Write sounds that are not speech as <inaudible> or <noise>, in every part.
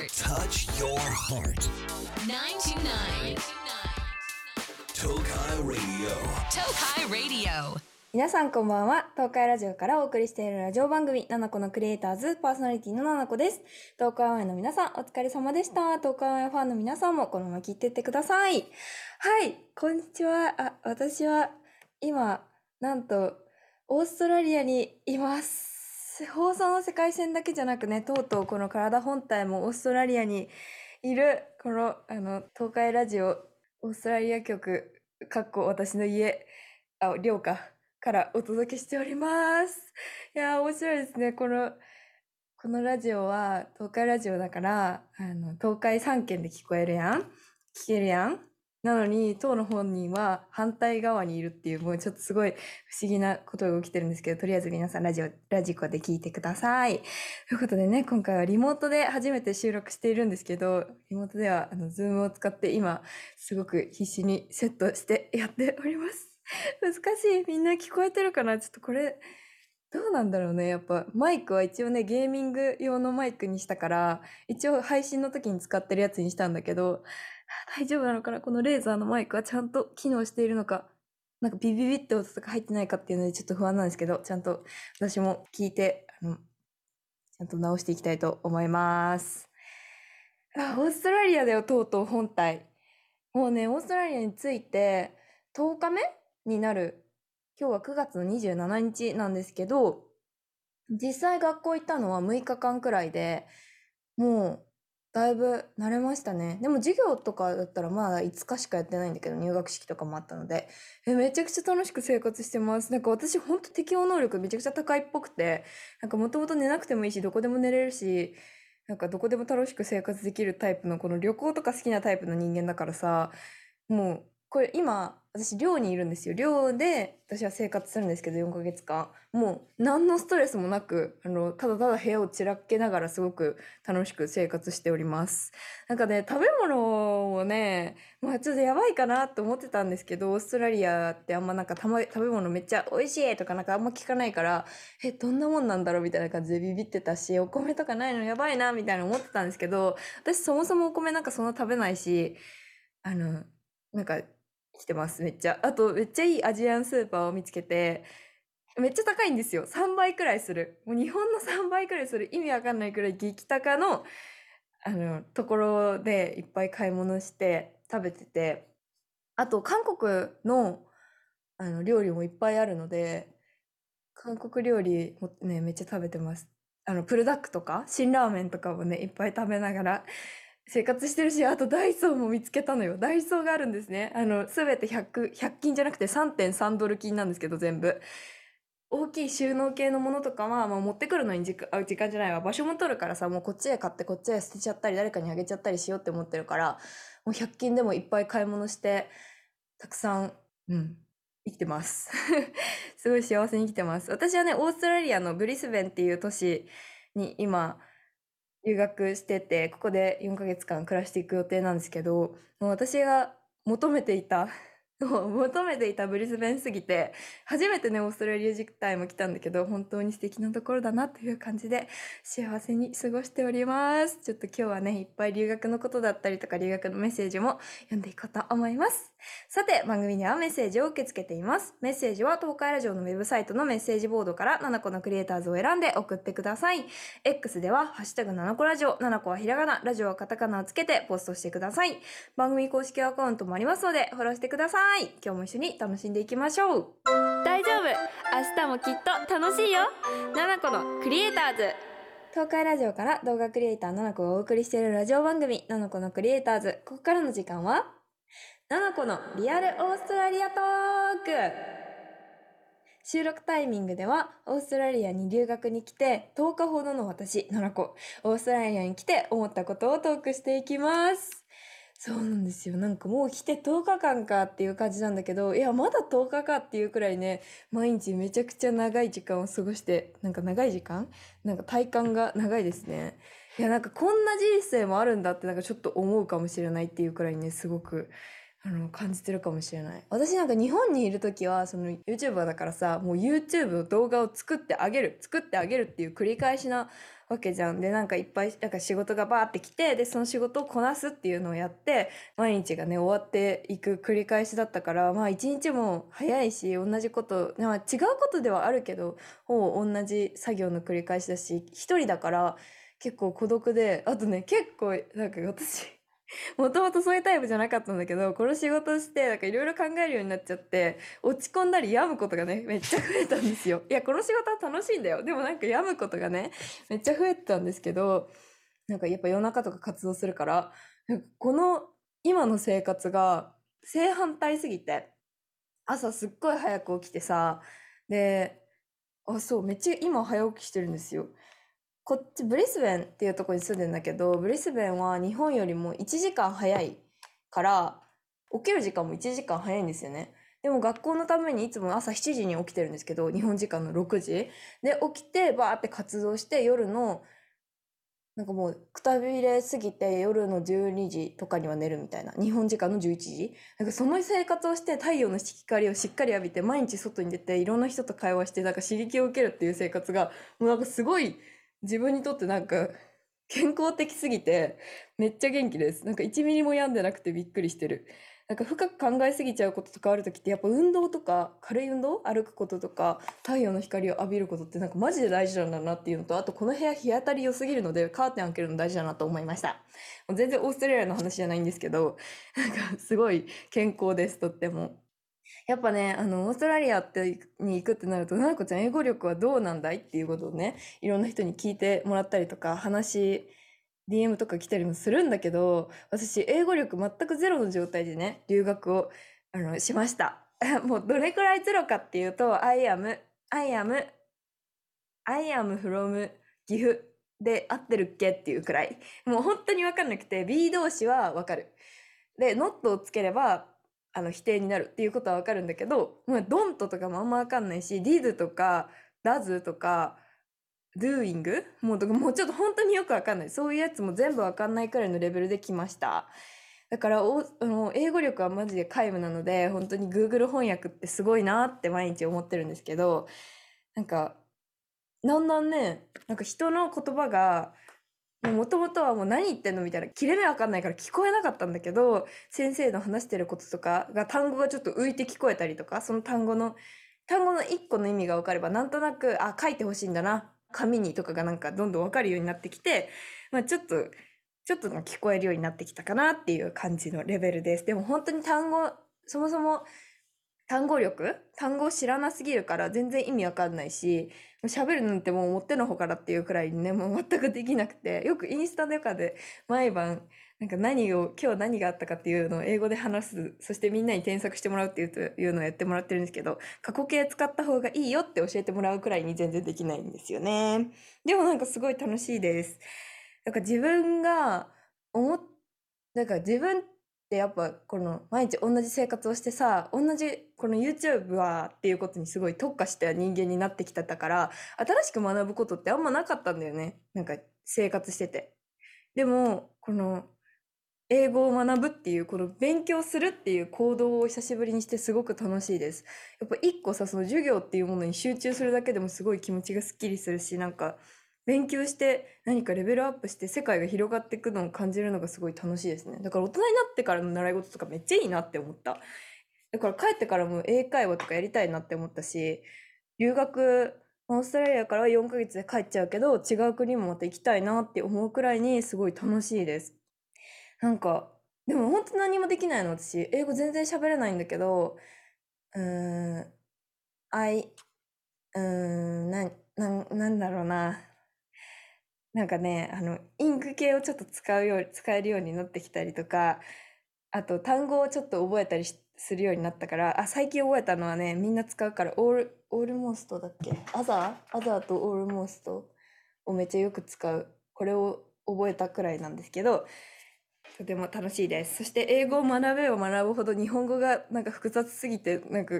heart. Touch your heart. 929 Tokai Radio. Tokai Radio. 皆さんこんばんは。東海ラジオからお送りしているラジオ番組、ナナコのクリエイターズ、パーソナリティのナナコです。東海オンエアの皆さん、お疲れ様でした。東海オンエアファンの皆さんもこのまま聞いてってください。はい、こんにちは。あ、私は、今、なんと、オーストラリアにいます。放送の世界線だけじゃなくね、とうとうこの体本体もオーストラリアにいる、この、あの、東海ラジオ、オーストラリア局、かっこ私の家、あ、寮か。からお届けしております。いやー、面白いですね。この、このラジオは、東海ラジオだから、あの、東海3県で聞こえるやん聞けるやんなのに、当の本人は反対側にいるっていう、もうちょっとすごい不思議なことが起きてるんですけど、とりあえず皆さんラジオ、ラジコで聞いてください。ということでね、今回はリモートで初めて収録しているんですけど、リモートでは、あの、ズームを使って今、すごく必死にセットしてやっております。<laughs> 難しい。みんな聞こえてるかな？ちょっとこれ、どうなんだろうね。やっぱ、マイクは一応ね、ゲーミング用のマイクにしたから、一応配信の時に使ってるやつにしたんだけど、大丈夫なのかな？この Razer のマイクはちゃんと機能しているのか、なんかビビビって音とか入ってないかっていうのでちょっと不安なんですけど、ちゃんと私も聞いて、あの、ちゃんと直していきたいと思います。あ、オーストラリアだよ、とうとう本体。もうね、オーストラリアについて10日目になる。今日は9月の27日なんですけど、実際学校行ったのは6日間くらいで、もう、だいぶ慣れましたね。でも授業とかだったらまだ5日しかやってないんだけど、入学式とかもあったので、えめちゃくちゃ楽しく生活してます。なんか私ほんと適応能力めちゃくちゃ高いっぽくて、なんかもともと寝なくてもいいし、どこでも寝れるし、なんかどこでも楽しく生活できるタイプの、この旅行とか好きなタイプの人間だからさ、もう、これ今、私寮にいるんですよ。寮で私は生活するんですけど、4ヶ月間。もう、何のストレスもなく、あの、ただただ部屋を散らけながらすごく楽しく生活しております。なんかね、食べ物をね、まあちょっとやばいかなと思ってたんですけど、オーストラリアってあんまなんかたま、食べ物めっちゃ美味しいとかなんかあんま聞かないから、え、どんなもんなんだろうみたいな感じでビビってたし、お米とかないのやばいなみたいな思ってたんですけど、私そもそもお米なんかそんな食べないし、あの、なんか、来てます、めっちゃ。あと、めっちゃいいアジアンスーパーを見つけて、めっちゃ高いんですよ。3倍くらいする。もう日本の3倍くらいする。意味わかんないくらい激高の、あの、ところでいっぱい買い物して食べてて、あと、韓国の、あの、料理もいっぱいあるので、韓国料理もね、めっちゃ食べてます。あの、プルダックとか、辛ラーメンとかもね、いっぱい食べながら生活してるし、あとダイソーも見つけたのよ。ダイソーがあるんですね。あの、すべて100、100均じゃなくて3.3ドル金なんですけど、全部。大きい収納系のものとかは、まあ、持ってくるのに時間、時間じゃないわ。場所も取るからさ、もうこっちへ買ってこっちへ捨てちゃったり、誰かにあげちゃったりしようって思ってるから、もう100均でもいっぱい買い物して、たくさん、うん、生きてます。<laughs> すごい幸せに生きてます。私はね、オーストラリアのブリスベンっていう都市に今、留学してて、ここで4ヶ月間暮らしていく予定なんですけど、もう私が求めていた、もう求めていたブリスベンすぎて、初めてね、オーストラリア自体も来たんだけど、本当に素敵なところだなという感じで、幸せに過ごしております。ちょっと今日はね、いっぱい留学のことだったりとか、留学のメッセージも読んでいこうと思います。さて、番組ではメッセージを受け付けています。メッセージは東海ラジオのウェブサイトのメッセージボードから7個のクリエイターズを選んで送ってください。X では、ハッシュタグ7個ラジオ、7個はひらがな、ラジオはカタカナをつけてポストしてください。番組公式アカウントもありますので、フォローしてください。今日も一緒に楽しんでいきましょう。大丈夫。明日もきっと楽しいよ。7個のクリエイターズ。東海ラジオから動画クリエイター7個がお送りしているラジオ番組7個のクリエイターズ。ここからの時間は？7個のリアルオーストラリアトーク。収録タイミングではオーストラリアに留学に来て10日ほどの私7個オーストラリアに来て思ったことをトークしていきます。そうなんですよ。なんかもう来て10日間かっていう感じなんだけど、いや、まだ10日かっていうくらいね、毎日めちゃくちゃ長い時間を過ごして、なんか長い時間？なんか体感が長いですね。いや、なんかこんな人生もあるんだってなんかちょっと思うかもしれないっていうくらいね、すごく、あの、感じてるかもしれない。私なんか日本にいる時は、その YouTuber だからさ、もう YouTube の動画を作ってあげる、作ってあげるっていう繰り返しなわけじゃん。で、なんかいっぱい、なんか仕事がバーってきて、で、その仕事をこなすっていうのをやって、毎日がね、終わっていく繰り返しだったから、まあ一日も早いし、同じこと、まあ違うことではあるけど、ほぼ同じ作業の繰り返しだし、一人だから結構孤独で、あとね、結構、なんか私、もともとそういうタイプじゃなかったんだけど、この仕事して、なんかいろいろ考えるようになっちゃって、落ち込んだり病むことがね、めっちゃ増えたんですよ。いや、この仕事は楽しいんだよ。でもなんか病むことがね、めっちゃ増えてたんですけど、なんかやっぱ夜中とか活動するから、この今の生活が正反対すぎて、朝すっごい早く起きてさ、で、あ、そう、めっちゃ今早起きしてるんですよ。こっちブリスベンっていうとこに住んでんだけど、ブリスベンは日本よりも1時間早いから、起きる時間も1時間早いんですよね。でも学校のためにいつも朝7時に起きてるんですけど、日本時間の6時。で、起きてバーって活動して夜の、なんかもうくたびれすぎて夜の12時とかには寝るみたいな。日本時間の11時。なんかその生活をして太陽の光をしっかり浴びて毎日外に出ていろんな人と会話してなんか刺激を受けるっていう生活がもうなんかすごい自分にとってなんか健康的すぎてめっちゃ元気です。なんか1ミリも病んでなくてびっくりしてる。なんか深く考えすぎちゃうこととかある時ってやっぱ運動とか軽い運動？歩くこととか太陽の光を浴びることってなんかマジで大事なんだなっていうのとあとこの部屋日当たり良すぎるのでカーテン開けるの大事だなと思いました。もう全然オーストラリアの話じゃないんですけどなんかすごい健康ですとっても。やっぱね、あの、オーストラリアってに行くってなると、ななこちゃん英語力はどうなんだい？っていうことをね、いろんな人に聞いてもらったりとか、話、DM とか来たりもするんだけど、私、英語力全くゼロの状態でね、留学を、あの、しました。<laughs> もう、どれくらいゼロかっていうと、I am, I am, I am from 岐阜で合ってるっけっていうくらい。もう本当にわかんなくて、B 動詞はわかる。で、not をつければ、あの、否定になるっていうことはわかるんだけど、もう don't とかもあんまわかんないし、did とか does とか doing もうとかもうちょっと本当によくわかんない。そういうやつも全部わかんないくらいのレベルで来ました。だからおあの英語力はマジで皆無なので本当に Google 翻訳ってすごいなって毎日思ってるんですけどなんかだんだんねなんか人の言葉がもともとはもう何言ってんのみたいな切れ目わかんないから聞こえなかったんだけど先生の話してることとかが単語がちょっと浮いて聞こえたりとかその単語の単語の一個の意味が分かればなんとなくあ書いてほしいんだな紙にとかがなんかどんどん分かるようになってきて、まあ、ちょっとちょっと聞こえるようになってきたかなっていう感じのレベルです。でも本当に単語そもそも単語力？単語を知らなすぎるから全然意味わかんないし喋るなんてもうもってのほかだっていうくらいねもう全くできなくてよくインスタとかで毎晩なんか何を今日何があったかっていうのを英語で話すそしてみんなに添削してもらうっていうというのをやってもらってるんですけど過去形使った方がいいよって教えてもらうくらいに全然できないんですよね。でもなんかすごい楽しいです。なんか自分が思っなんか自分ってやっぱこの毎日同じ生活をしてさ同じこの YouTuber っていうことにすごい特化した人間になってきてたから新しく学ぶことってあんまなかったんだよね。なんか生活してて。でもこの英語を学ぶっていうこの勉強するっていう行動を久しぶりにしてすごく楽しいです。やっぱ一個さその授業っていうものに集中するだけでもすごい気持ちがすっきりするしなんか勉強して何かレベルアップして世界が広がっていくのを感じるのがすごい楽しいですね。だから大人になってからの習い事とかめっちゃいいなって思った。だから帰ってからも英会話とかやりたいなって思ったし留学オーストラリアからは4ヶ月で帰っちゃうけど違う国もまた行きたいなって思うくらいにすごい楽しいです。なんかでも本当何もできないの私。英語全然喋れないんだけどうーん I うーんなななんだろうな。なんかねあのインク系をちょっと使うよう使えるようになってきたりとかあと単語をちょっと覚えたりしするようになったからあ最近覚えたのはねみんな使うからオールオールモーストだっけ？アザー？アザーとオールモーストをめっちゃよく使う。これを覚えたくらいなんですけどとても楽しいです。そして英語を学べば学ぶほど日本語がなんか複雑すぎてなんか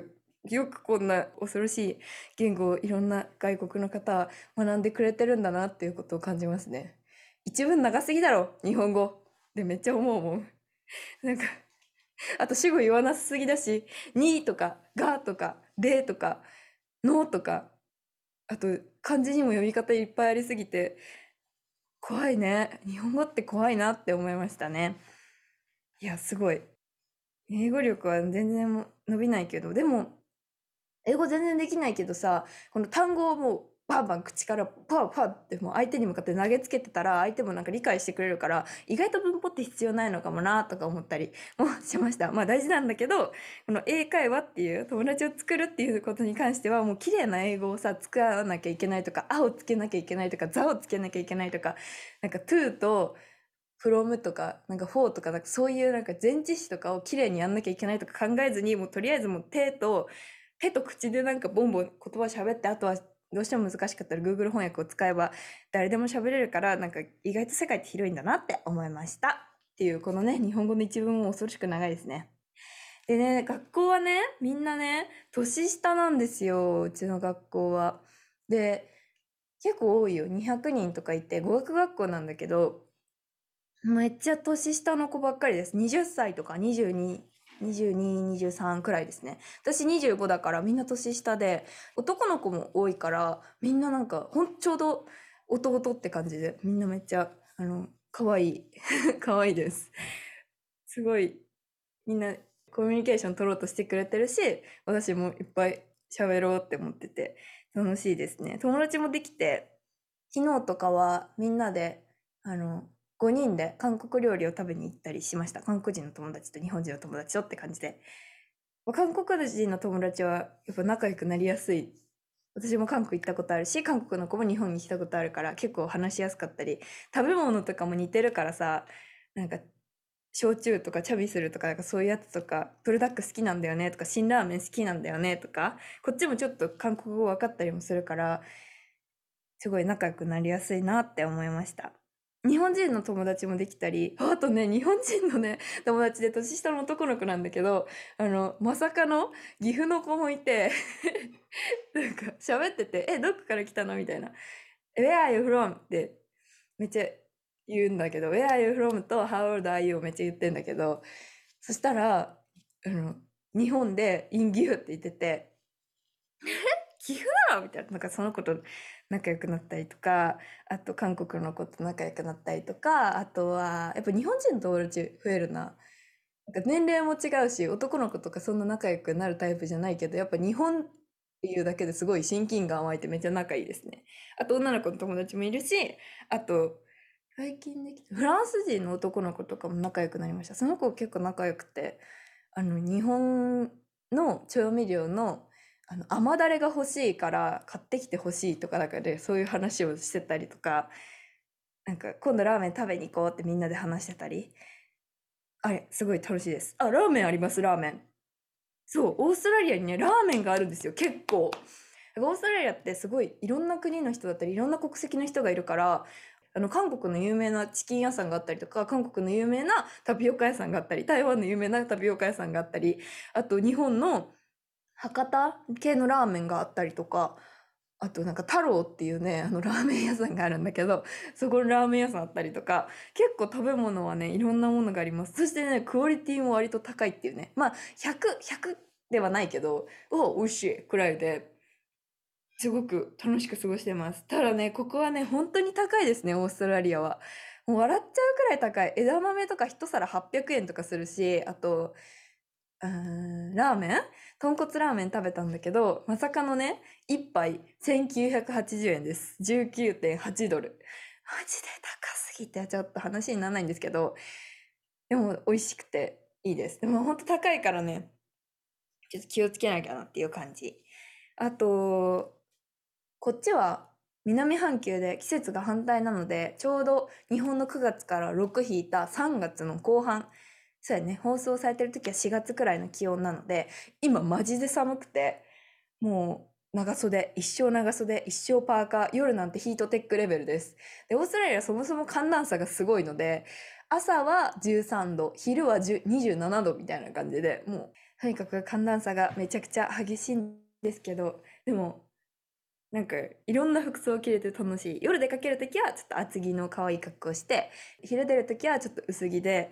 よくこんな恐ろしい言語をいろんな外国の方は学んでくれてるんだなっていうことを感じますね一文長すぎだろ日本語でめっちゃ思うもん <laughs> なんかあと主語言わなすぎだし、にとか、がとか、でとか、のとか、あと漢字にも読み方いっぱいありすぎて、怖いね。日本語って怖いなって思いましたね。いや、すごい。英語力は全然伸びないけど、でも、英語全然できないけどさ、この単語をもうバンバン口からパワーパーってもう相手に向かって投げつけてたら相手もなんか理解してくれるから意外と文法って必要ないのかもなとか思ったり <laughs> もしました。まあ大事なんだけど、この英会話っていう友達を作るっていうことに関してはもう綺麗な英語をさ、使わなきゃいけないとか、あをつけなきゃいけないとか、ざをつけなきゃいけないとか、なんか to と from とか、なんか for とか、なんかそういうなんか前置詞とかを綺麗にやんなきゃいけないとか考えずに、もうとりあえずもう手と、手と口でなんかボンボン言葉喋って、あとはどうしても難しかったら Google 翻訳を使えば誰でも喋れるから、なんか意外と世界って広いんだなって思いました。っていう、このね、日本語の一文も恐ろしく長いですね。でね、学校はね、みんなね、年下なんですよ、うちの学校は。で、結構多いよ。200人とかいて、語学学校なんだけど、めっちゃ年下の子ばっかりです。20歳とか22、22、23くらいですね。私25だからみんな年下で、男の子も多いから、みんななんか、ほん、ちょうど弟って感じで、みんなめっちゃ、あの、可愛い。<laughs> 可愛いです。すごい、みんなコミュニケーション取ろうとしてくれてるし、私もいっぱい喋ろうって思ってて、楽しいですね。友達もできて、昨日とかはみんなで、あの、5人で韓国料理を食べに行ったりしました。韓国人の友達と日本人の友達とって感じで。韓国人の友達はやっぱ仲良くなりやすい。私も韓国行ったことあるし、韓国の子も日本に来たことあるから結構話しやすかったり、食べ物とかも似てるからさ、なんか、焼酎とかチャビするとか、なんかそういうやつとか、プルダック好きなんだよねとか、辛ラーメン好きなんだよねとか、こっちもちょっと韓国語分かったりもするから、すごい仲良くなりやすいなって思いました。日本人の友達もできたり、<laughs> あとね、日本人のね、<laughs> 友達で年下の男の子なんだけど、あの、まさかの岐阜の子もいて、<laughs> なんか喋ってて、え、どこから来たの？みたいな。Where are you from? ってめっちゃ言うんだけど、Where are you from? と How old are you? をめっちゃ言ってんだけど、そしたら、あの、日本で in 岐阜って言ってて、え岐阜なの？みたいな。なんかその子と仲良くなったりとか、あと韓国の子と仲良くなったりとか、あとは、やっぱ日本人の友達増えるな。なんか年齢も違うし、男の子とかそんな仲良くなるタイプじゃないけど、やっぱ日本っていうだけですごい親近感湧いてめっちゃ仲いいですね。あと女の子の友達もいるし、あと、最近できた、フランス人の男の子とかも仲良くなりました。その子結構仲良くて、あの、日本の調味料のあの甘だれが欲しいから買ってきて欲しいとかだからでそういう話をしてたりとかなんか今度ラーメン食べに行こうってみんなで話してたり。あれすごい楽しいです。あラーメンありますラーメン。そうオーストラリアにねラーメンがあるんですよ結構。オーストラリアってすごいいろんな国の人だったりいろんな国籍の人がいるからあの韓国の有名なチキン屋さんがあったりとか韓国の有名なタピオカ屋さんがあったり台湾の有名なタピオカ屋さんがあったりあと日本の博多系のラーメンがあったりとか、あとなんか太郎っていうね、あのラーメン屋さんがあるんだけど、<laughs> そこのラーメン屋さんあったりとか、結構食べ物はね、いろんなものがあります。そしてね、クオリティも割と高いっていうね。まあ、100、100ではないけど、お、美味しいくらいで、すごく楽しく過ごしてます。ただね、ここはね、本当に高いですね、オーストラリアは。もう笑っちゃうくらい高い。枝豆とか一皿800円とかするし、あと、ーラーメン？豚骨ラーメン食べたんだけど、まさかのね、一杯1980円です。19.8ドル。マジで高すぎてちょっと話にならないんですけど、でも美味しくていいです。でもほんと高いからね、ちょっと気をつけなきゃなっていう感じ。あと、こっちは南半球で季節が反対なので、ちょうど日本の9月から6引いた3月の後半、そうやね、放送されてる時は4月くらいの気温なので、今マジで寒くて、もう長袖、一生長袖、一生パーカー、夜なんてヒートテックレベルです。で、オーストラリアそもそも寒暖差がすごいので、朝は13度、昼は27度みたいな感じで、もう、とにかく寒暖差がめちゃくちゃ激しいんですけど、でも、なんか、いろんな服装を着れて楽しい。夜出かけるときはちょっと厚着の可愛い格好して、昼出るときはちょっと薄着で、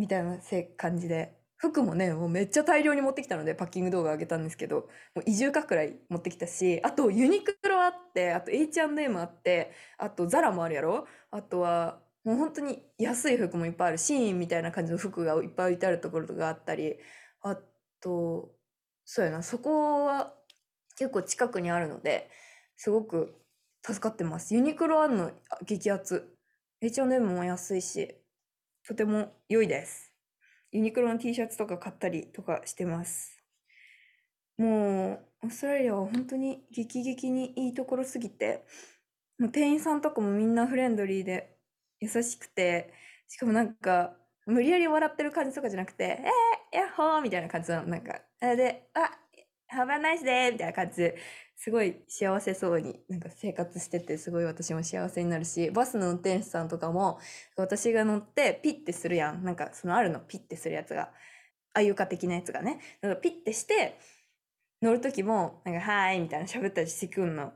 みたいなせ感じで、服もね、もうめっちゃ大量に持ってきたので、パッキング動画上げたんですけど、もう移住かくらい持ってきたし、あとユニクロあって、あと H&M あって、あとザラもあるやろ？あとは、もう本当に安い服もいっぱいある。シーンみたいな感じの服がいっぱい置いてあるところがあったり、あと、そうやな、そこは結構近くにあるので、すごく助かってます。ユニクロあるの激アツ。H&M も安いし、とても良いです。ユニクロの T シャツとか買ったりとかしてます。もう、オーストラリアは本当に激激にいいところすぎて、もう店員さんとかもみんなフレンドリーで優しくて、しかもなんか、無理やり笑ってる感じとかじゃなくて、えー、やっほーみたいな感じなの。なんか、あで、あ、Have a nice day! みたいな感じすごい幸せそうになんか生活しててすごい私も幸せになるしバスの運転手さんとかも私が乗ってピッてするやんなんかそのあるのピッてするやつがあゆか的なやつがねなんかピッてして乗る時もなんか「はーい」みたいな喋ったりしてくんの。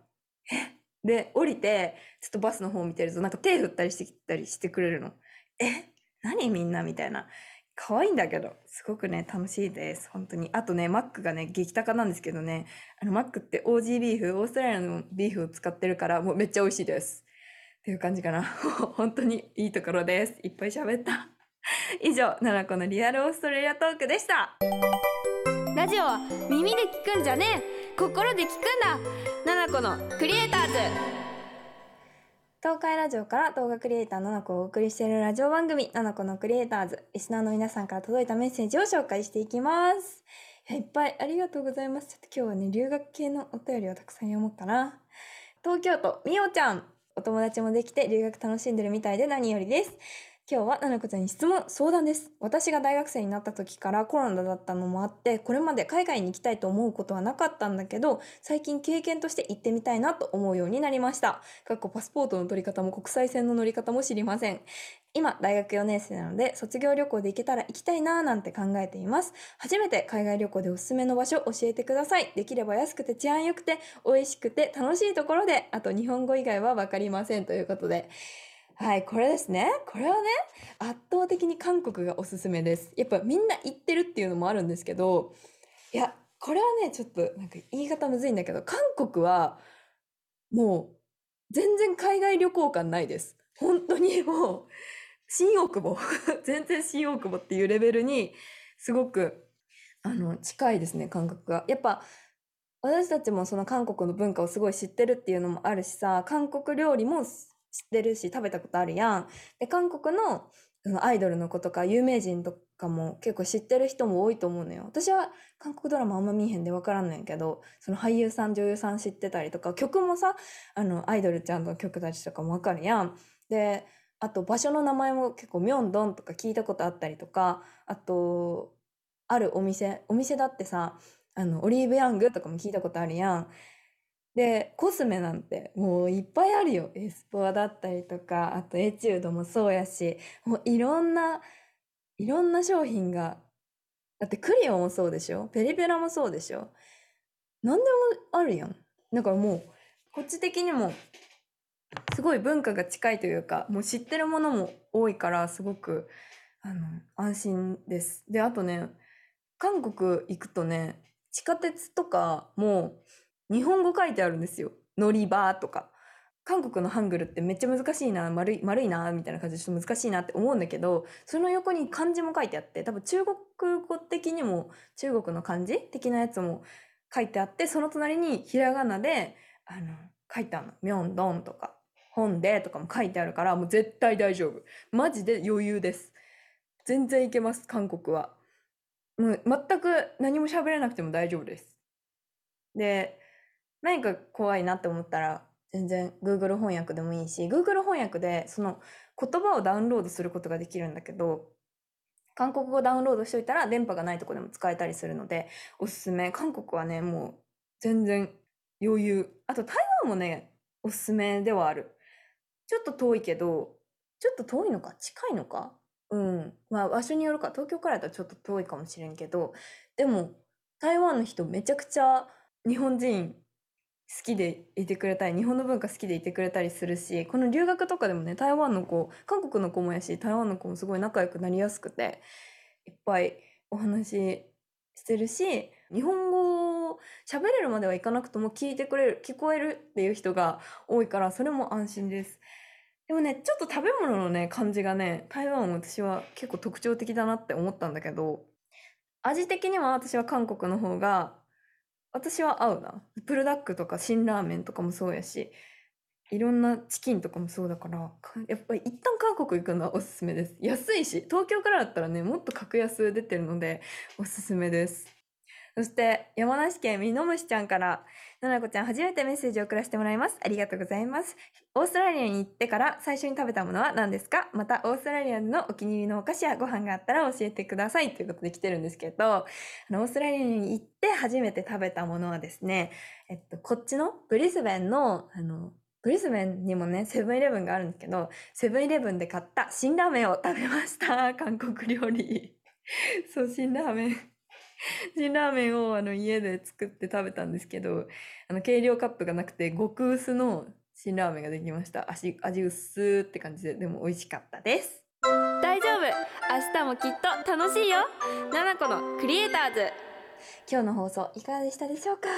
で降りてちょっとバスの方見てるとなんか手振ったりしてきたりしてくれるの。え？何みんな？みたいな。可愛いんだけど、すごくね、楽しいです。本当に。あとね、マックがね、激高なんですけどね、あの、マックって OG ビーフ、オーストラリアのビーフを使ってるから、もうめっちゃ美味しいです。っていう感じかな。<laughs> 本当にいいところです。いっぱい喋った。<laughs> 以上、奈々子のリアルオーストラリアトークでした。ラジオは耳で聞くんじゃねえ心で聞くんだ七子のクリエイターズ東海ラジオから動画クリエイターのなこをお送りしているラジオ番組、ななこのクリエイターズ。リスナーの皆さんから届いたメッセージを紹介していきます。いいっぱいありがとうございます。ちょっと今日はね、留学系のお便りをたくさん読もうかな。東京都、みおちゃん。お友達もできて留学楽しんでるみたいで何よりです。今日はななこちゃんに質問、相談です。私が大学生になった時からコロナだったのもあって、これまで海外に行きたいと思うことはなかったんだけど、最近経験として行ってみたいなと思うようになりました。かっこパスポートの取り方も国際線の乗り方も知りません。今、大学4年生なので、卒業旅行で行けたら行きたいなーなんて考えています。初めて海外旅行でおすすめの場所教えてください。できれば安くて治安良くて、美味しくて楽しいところで、あと日本語以外はわかりませんということで。はい、これですね。これはね、圧倒的に韓国がおすすめです。やっぱみんな行ってるっていうのもあるんですけど、いや、これはね、ちょっとなんか言い方むずいんだけど、韓国はもう全然海外旅行感ないです。本当にもう、新大久保、<laughs> 全然新大久保っていうレベルにすごくあの近いですね、感覚が。やっぱ私たちもその韓国の文化をすごい知ってるっていうのもあるしさ、韓国料理も知ってるし食べたことあるやん。で、韓国のアイドルの子とか有名人とかも結構知ってる人も多いと思うのよ。私は韓国ドラマあんま見えへんでわからんのやけど、その俳優さん女優さん知ってたりとか、曲もさ、あのアイドルちゃんの曲たちとかもわかるやん。で、あと場所の名前も結構ミョンドンとか聞いたことあったりとか、あと、あるお店、お店だってさ、あの、オリーブヤングとかも聞いたことあるやん。で、コスメなんてもういっぱいあるよ。エスポアだったりとか、あとエチュードもそうやし、もういろんな、いろんな商品が、だってクリオもそうでしょ？ペリペラもそうでしょ？何でもあるやん。だからもう、こっち的にも、すごい文化が近いというか、もう知ってるものも多いから、すごく、あの、安心です。で、あとね、韓国行くとね、地下鉄とかも日本語書いてあるんですよ。乗り場とか。韓国のハングルってめっちゃ難しいな、丸い、丸いな、みたいな感じでちょっと難しいなって思うんだけど、その横に漢字も書いてあって、多分中国語的にも中国の漢字的なやつも書いてあって、その隣にひらがなで、あの、書いてあるの。ミョンドンとか、本でとかも書いてあるから、もう絶対大丈夫。マジで余裕です。全然いけます、韓国は。もう全く何も喋れなくても大丈夫です。で、何か怖いなって思ったら、全然 Google 翻訳でもいいし、Google 翻訳でその言葉をダウンロードすることができるんだけど、韓国語ダウンロードしといたら電波がないとこでも使えたりするので、おすすめ。韓国はね、もう全然余裕。あと台湾もね、おすすめではある。ちょっと遠いけど、ちょっと遠いのか？近いのか？うん。まあ場所によるか、東京からだとちょっと遠いかもしれんけど、でも台湾の人めちゃくちゃ日本人好きでいてくれたり、日本の文化好きでいてくれたりするし、この留学とかでもね、台湾の子、韓国の子もやし、台湾の子もすごい仲良くなりやすくて、いっぱいお話ししてるし、日本語を喋れるまではいかなくとも聞いてくれる、聞こえるっていう人が多いから、それも安心です。でもね、ちょっと食べ物のね、感じがね、台湾私は結構特徴的だなって思ったんだけど、味的には私は韓国の方が、私は合うな。プルダックとか辛ラーメンとかもそうやし、いろんなチキンとかもそうだから、やっぱり一旦韓国行くのはおすすめです。安いし、東京からだったらね、もっと格安出てるので、おすすめです。そして、山梨県みのむしちゃんから、ななこちゃん初めてメッセージを送らせてもらいます。ありがとうございます。オーストラリアに行ってから最初に食べたものは何ですか？また、オーストラリアのお気に入りのお菓子やご飯があったら教えてください。ということで来てるんですけど、あの、オーストラリアに行って初めて食べたものはですね、えっと、こっちのブリスベンの、あの、ブリスベンにもね、セブンイレブンがあるんですけど、セブンイレブンで買った辛ラーメンを食べました。韓国料理。そう、辛ラーメン。<laughs> 辛ラーメンをあの家で作って食べたんですけど、あの計量カップがなくて極薄の辛ラーメンができました。味、味薄って感じで、でも美味しかったです。大丈夫明日もきっと楽しいよななこのクリエイターズ今日の放送いかがでしたでしょうか？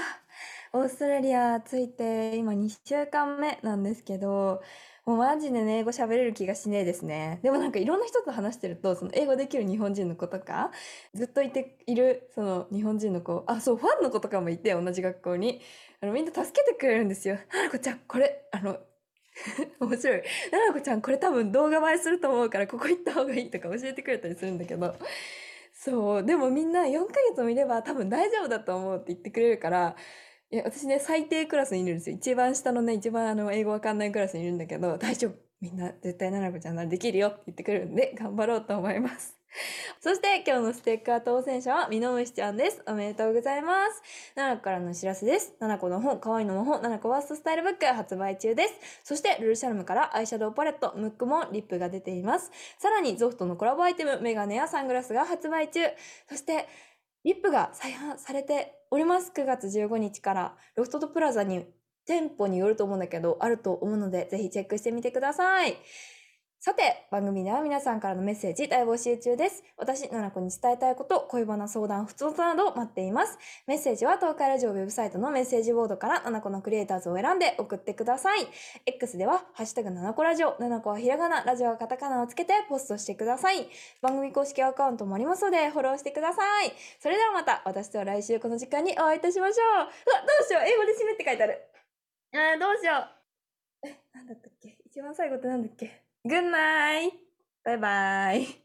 オーストラリア着いて今2週間目なんですけど、もうマジでね、英語喋れる気がしねえですね。でもなんかいろんな人と話してると、その英語できる日本人の子とか、ずっといているその日本人の子、あ、そう、ファンの子とかもいて、同じ学校に。あの、みんな助けてくれるんですよ。ななこちゃん、これ、あの、<laughs> 面白い。ななこちゃん、これ多分動画映えすると思うから、ここ行った方がいいとか教えてくれたりするんだけど。そう。でもみんな4ヶ月もいれば多分大丈夫だと思うって言ってくれるから、いや、私ね、最低クラスにいるんですよ。一番下のね、一番あの、英語わかんないクラスにいるんだけど、大丈夫。みんな絶対ななこちゃんならできるよって言ってくるんで、頑張ろうと思います。<laughs> そして今日のステッカー当選者はみのむしちゃんです。おめでとうございます。ななこからのお知らせです。ななこの本、かわいいのの本、ななこワーストスタイルブック発売中です。そして、ルルシャルムからアイシャドウパレット、ムックモン、リップが出ています。さらに、ゾフトのコラボアイテム、メガネやサングラスが発売中。そして、リップが再販されております。9月15日から、ロフトとプラザに店舗によると思うんだけど、あると思うので、ぜひチェックしてみてください。さて、番組では皆さんからのメッセージ大募集中です。私、ななこに伝えたいこと、恋バナ相談、普通など待っています。メッセージは東海ラジオウェブサイトのメッセージボードから、ななこのクリエイターズを選んで送ってください。X では、ハッシュタグななこラジオ、ななこはひらがな、ラジオはカタカナをつけてポストしてください。番組公式アカウントもありますので、フォローしてください。それではまた、私とは来週この時間にお会いいたしましょう。うわ、どうしよう英語で締めって書いてある。あー、どうしよう。え、なんだったっけ？一番最後ってなんだっけ？?Good night! バイバイ。